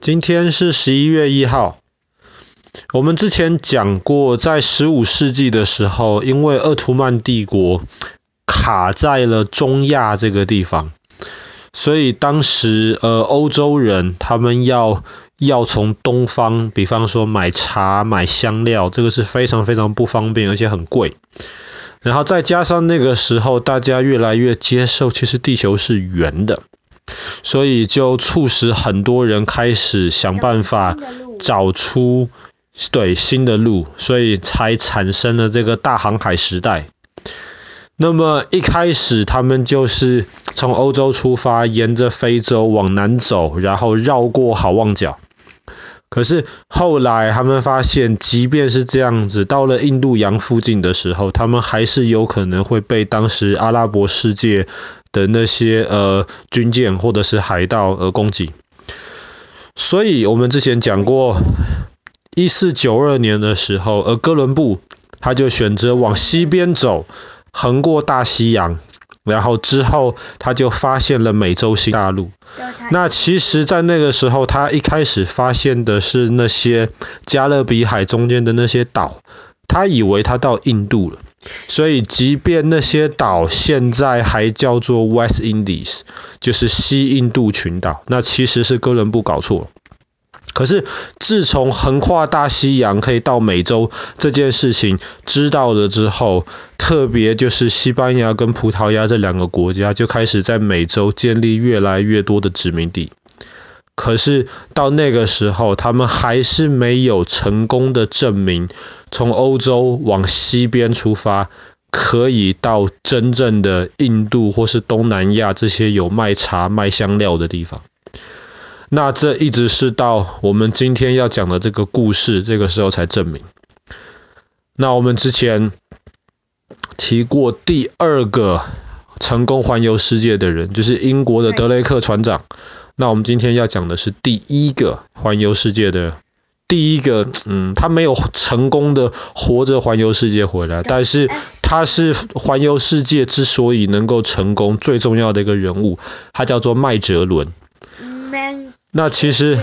今天是十一月一号。我们之前讲过，在十五世纪的时候，因为鄂图曼帝国卡在了中亚这个地方，所以当时呃欧洲人他们要要从东方，比方说买茶、买香料，这个是非常非常不方便，而且很贵。然后再加上那个时候，大家越来越接受，其实地球是圆的，所以就促使很多人开始想办法找出对新的路，所以才产生了这个大航海时代。那么一开始他们就是从欧洲出发，沿着非洲往南走，然后绕过好望角。可是后来他们发现，即便是这样子，到了印度洋附近的时候，他们还是有可能会被当时阿拉伯世界的那些呃军舰或者是海盗而攻击。所以我们之前讲过，一四九二年的时候，而哥伦布他就选择往西边走，横过大西洋。然后之后，他就发现了美洲新大陆。那其实，在那个时候，他一开始发现的是那些加勒比海中间的那些岛，他以为他到印度了。所以，即便那些岛现在还叫做 West Indies，就是西印度群岛，那其实是哥伦布搞错了。可是，自从横跨大西洋可以到美洲这件事情知道了之后，特别就是西班牙跟葡萄牙这两个国家就开始在美洲建立越来越多的殖民地。可是到那个时候，他们还是没有成功的证明，从欧洲往西边出发，可以到真正的印度或是东南亚这些有卖茶卖香料的地方。那这一直是到我们今天要讲的这个故事，这个时候才证明。那我们之前提过第二个成功环游世界的人，就是英国的德雷克船长。那我们今天要讲的是第一个环游世界的，第一个，嗯，他没有成功的活着环游世界回来，但是他是环游世界之所以能够成功最重要的一个人物，他叫做麦哲伦。那其实，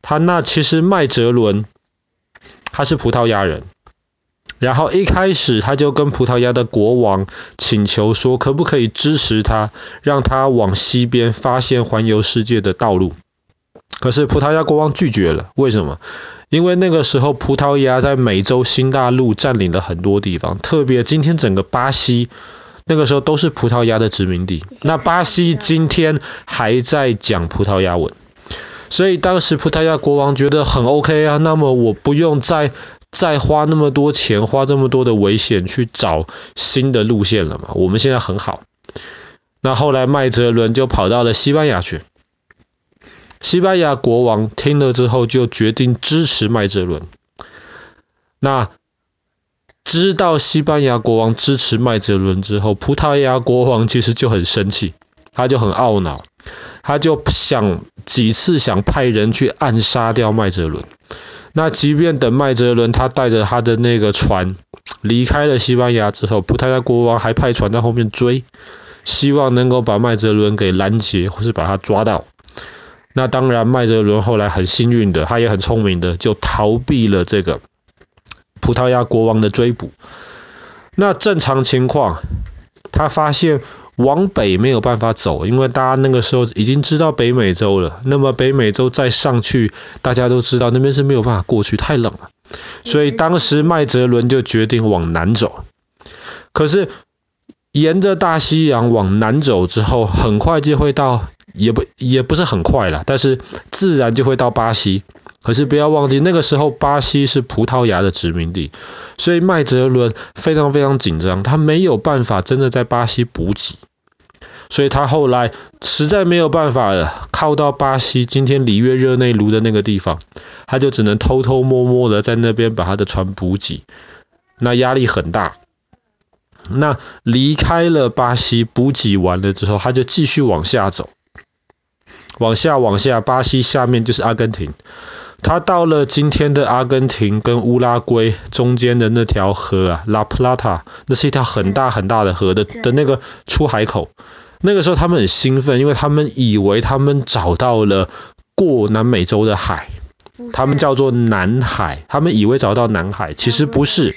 他那其实麦哲伦，他是葡萄牙人，然后一开始他就跟葡萄牙的国王请求说，可不可以支持他，让他往西边发现环游世界的道路。可是葡萄牙国王拒绝了，为什么？因为那个时候葡萄牙在美洲新大陆占领了很多地方，特别今天整个巴西。那个时候都是葡萄牙的殖民地，那巴西今天还在讲葡萄牙文，所以当时葡萄牙国王觉得很 OK 啊，那么我不用再再花那么多钱，花这么多的危险去找新的路线了嘛，我们现在很好。那后来麦哲伦就跑到了西班牙去，西班牙国王听了之后就决定支持麦哲伦。那知道西班牙国王支持麦哲伦之后，葡萄牙国王其实就很生气，他就很懊恼，他就想几次想派人去暗杀掉麦哲伦。那即便等麦哲伦他带着他的那个船离开了西班牙之后，葡萄牙国王还派船在后面追，希望能够把麦哲伦给拦截或是把他抓到。那当然，麦哲伦后来很幸运的，他也很聪明的，就逃避了这个。葡萄牙国王的追捕，那正常情况，他发现往北没有办法走，因为大家那个时候已经知道北美洲了。那么北美洲再上去，大家都知道那边是没有办法过去，太冷了。所以当时麦哲伦就决定往南走。可是沿着大西洋往南走之后，很快就会到，也不也不是很快了，但是自然就会到巴西。可是不要忘记，那个时候巴西是葡萄牙的殖民地，所以麦哲伦非常非常紧张，他没有办法真的在巴西补给，所以他后来实在没有办法了，靠到巴西今天里约热内卢的那个地方，他就只能偷偷摸摸的在那边把他的船补给，那压力很大。那离开了巴西补给完了之后，他就继续往下走，往下往下，巴西下面就是阿根廷。他到了今天的阿根廷跟乌拉圭中间的那条河啊，拉普拉塔，那是一条很大很大的河的的那个出海口。那个时候他们很兴奋，因为他们以为他们找到了过南美洲的海，他们叫做南海，他们以为找到南海，其实不是。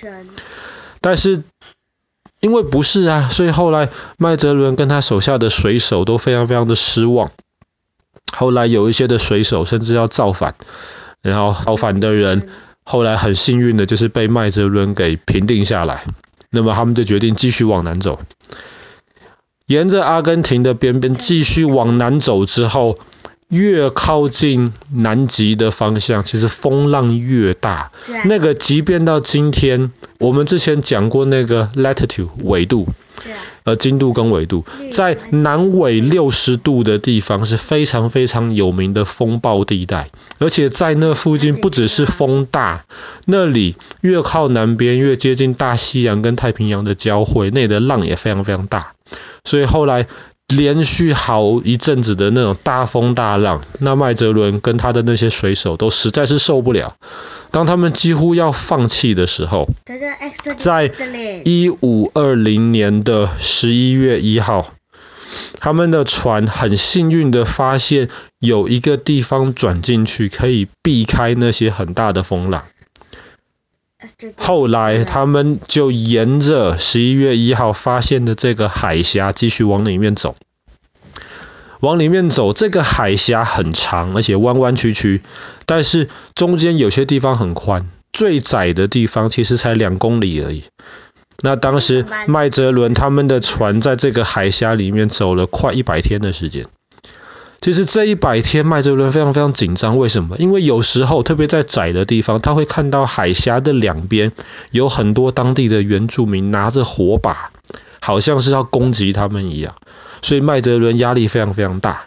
但是因为不是啊，所以后来麦哲伦跟他手下的水手都非常非常的失望。后来有一些的水手甚至要造反，然后造反的人后来很幸运的就是被麦哲伦给平定下来。那么他们就决定继续往南走，沿着阿根廷的边边继续往南走之后，越靠近南极的方向，其实风浪越大。那个即便到今天，我们之前讲过那个 latitude 纬度。呃，经度跟纬度，在南纬六十度的地方是非常非常有名的风暴地带，而且在那附近不只是风大，那里越靠南边越接近大西洋跟太平洋的交汇，那里的浪也非常非常大，所以后来连续好一阵子的那种大风大浪，那麦哲伦跟他的那些水手都实在是受不了。当他们几乎要放弃的时候，在一五二零年的十一月一号，他们的船很幸运的发现有一个地方转进去，可以避开那些很大的风浪。后来他们就沿着十一月一号发现的这个海峡继续往里面走。往里面走，这个海峡很长，而且弯弯曲曲，但是中间有些地方很宽，最窄的地方其实才两公里而已。那当时麦哲伦他们的船在这个海峡里面走了快一百天的时间。其实这一百天，麦哲伦非常非常紧张，为什么？因为有时候，特别在窄的地方，他会看到海峡的两边有很多当地的原住民拿着火把，好像是要攻击他们一样。所以麦哲伦压力非常非常大，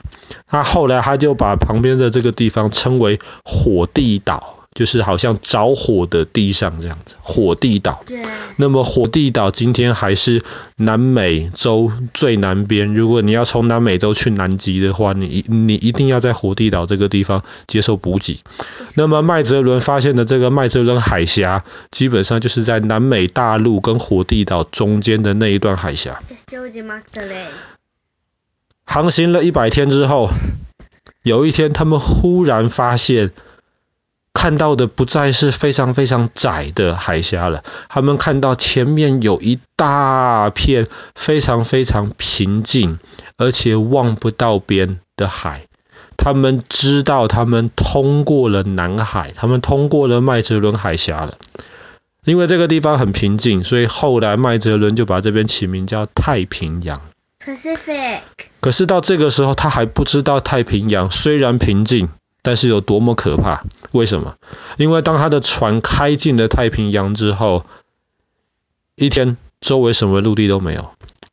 他后来他就把旁边的这个地方称为火地岛，就是好像着火的地上这样子，火地岛。对。那么火地岛今天还是南美洲最南边，如果你要从南美洲去南极的话，你你一定要在火地岛这个地方接受补给。那么麦哲伦发现的这个麦哲伦海峡，基本上就是在南美大陆跟火地岛中间的那一段海峡。航行了一百天之后，有一天他们忽然发现，看到的不再是非常非常窄的海峡了。他们看到前面有一大片非常非常平静，而且望不到边的海。他们知道他们通过了南海，他们通过了麦哲伦海峡了。因为这个地方很平静，所以后来麦哲伦就把这边起名叫太平洋。Pacific。可是到这个时候，他还不知道太平洋虽然平静，但是有多么可怕。为什么？因为当他的船开进了太平洋之后，一天周围什么陆地都没有，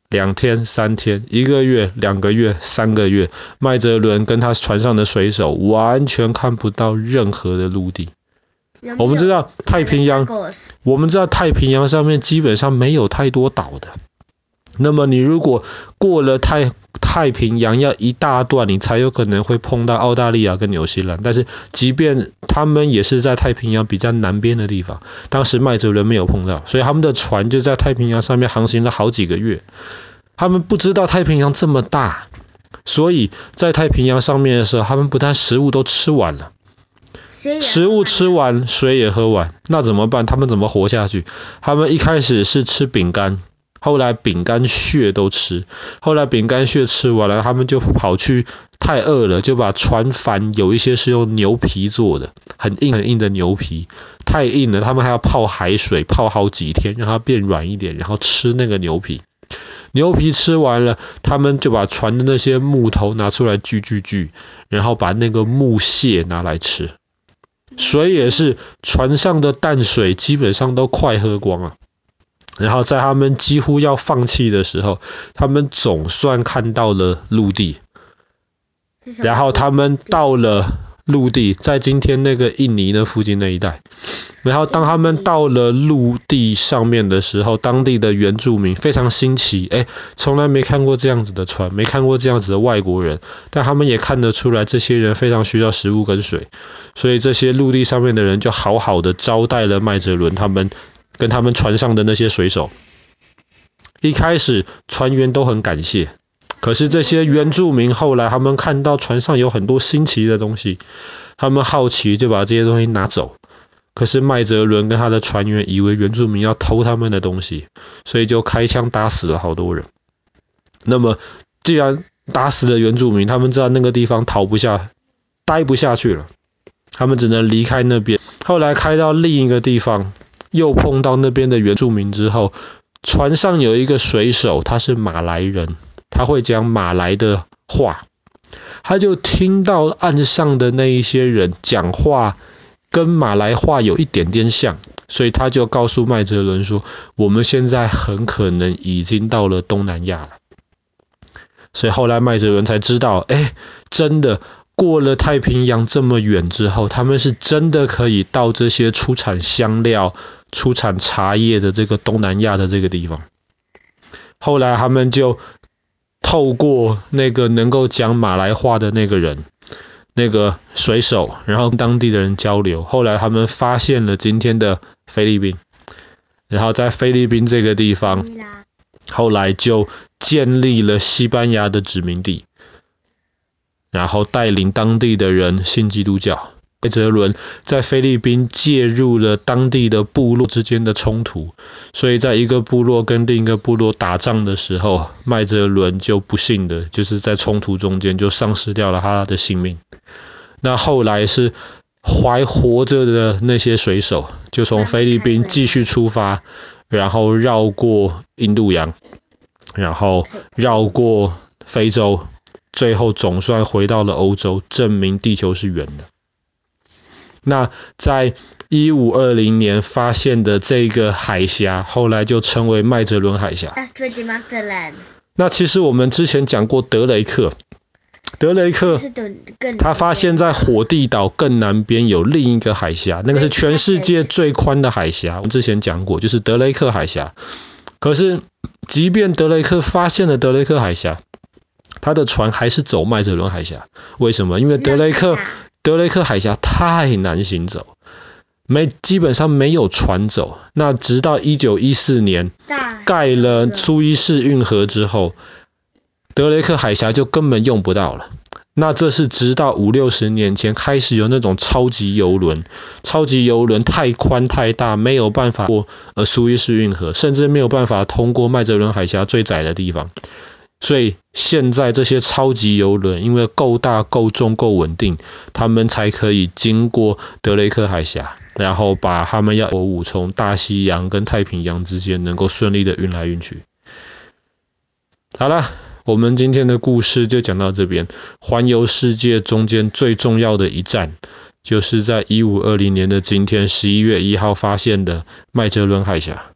两天、三天、一个月、两个月、三个月，麦哲伦跟他船上的水手完全看不到任何的陆地。我们知道太平洋，我们知道太平洋上面基本上没有太多岛的。那么你如果过了太太平洋要一大段，你才有可能会碰到澳大利亚跟纽西兰。但是即便他们也是在太平洋比较南边的地方，当时麦哲伦没有碰到，所以他们的船就在太平洋上面航行了好几个月。他们不知道太平洋这么大，所以在太平洋上面的时候，他们不但食物都吃完了，食物吃完，水也喝完，那怎么办？他们怎么活下去？他们一开始是吃饼干。后来饼干屑都吃，后来饼干屑吃完了，他们就跑去，太饿了，就把船帆有一些是用牛皮做的，很硬很硬的牛皮，太硬了，他们还要泡海水泡好几天，让它变软一点，然后吃那个牛皮。牛皮吃完了，他们就把船的那些木头拿出来锯锯锯，然后把那个木屑拿来吃。水也是，船上的淡水基本上都快喝光了。然后在他们几乎要放弃的时候，他们总算看到了陆地。然后他们到了陆地，在今天那个印尼的附近那一带。然后当他们到了陆地上面的时候，当地的原住民非常新奇，哎，从来没看过这样子的船，没看过这样子的外国人。但他们也看得出来，这些人非常需要食物跟水，所以这些陆地上面的人就好好的招待了麦哲伦他们。跟他们船上的那些水手，一开始船员都很感谢，可是这些原住民后来他们看到船上有很多新奇的东西，他们好奇就把这些东西拿走。可是麦哲伦跟他的船员以为原住民要偷他们的东西，所以就开枪打死了好多人。那么既然打死了原住民，他们知道那个地方逃不下，待不下去了，他们只能离开那边。后来开到另一个地方，又碰到那边的原住民之后，船上有一个水手，他是马来人，他会讲马来的话，他就听到岸上的那一些人讲话。跟马来话有一点点像，所以他就告诉麦哲伦说：“我们现在很可能已经到了东南亚了。”所以后来麦哲伦才知道，哎，真的过了太平洋这么远之后，他们是真的可以到这些出产香料、出产茶叶的这个东南亚的这个地方。后来他们就透过那个能够讲马来话的那个人。那个水手，然后跟当地的人交流，后来他们发现了今天的菲律宾，然后在菲律宾这个地方，后来就建立了西班牙的殖民地，然后带领当地的人信基督教。麦哲伦在菲律宾介入了当地的部落之间的冲突，所以在一个部落跟另一个部落打仗的时候，麦哲伦就不幸的就是在冲突中间就丧失掉了他的性命。那后来是还活着的那些水手，就从菲律宾继续出发，然后绕过印度洋，然后绕过非洲，最后总算回到了欧洲，证明地球是圆的。那在一五二零年发现的这个海峡，后来就称为麦哲伦海峡。那其实我们之前讲过德雷克，德雷克他发现在火地岛更南边有另一个海峡，那个是全世界最宽的海峡。我们之前讲过，就是德雷克海峡。可是，即便德雷克发现了德雷克海峡，他的船还是走麦哲伦海峡。为什么？因为德雷克。德雷克海峡太难行走，没基本上没有船走。那直到一九一四年盖了苏伊士运河之后，德雷克海峡就根本用不到了。那这是直到五六十年前开始有那种超级邮轮，超级邮轮太宽太大，没有办法过呃苏伊士运河，甚至没有办法通过麦哲伦海峡最窄的地方。所以现在这些超级邮轮，因为够大、够重、够稳定，他们才可以经过德雷克海峡，然后把他们要货物从大西洋跟太平洋之间能够顺利的运来运去。好了，我们今天的故事就讲到这边。环游世界中间最重要的一站，就是在一五二零年的今天十一月一号发现的麦哲伦海峡。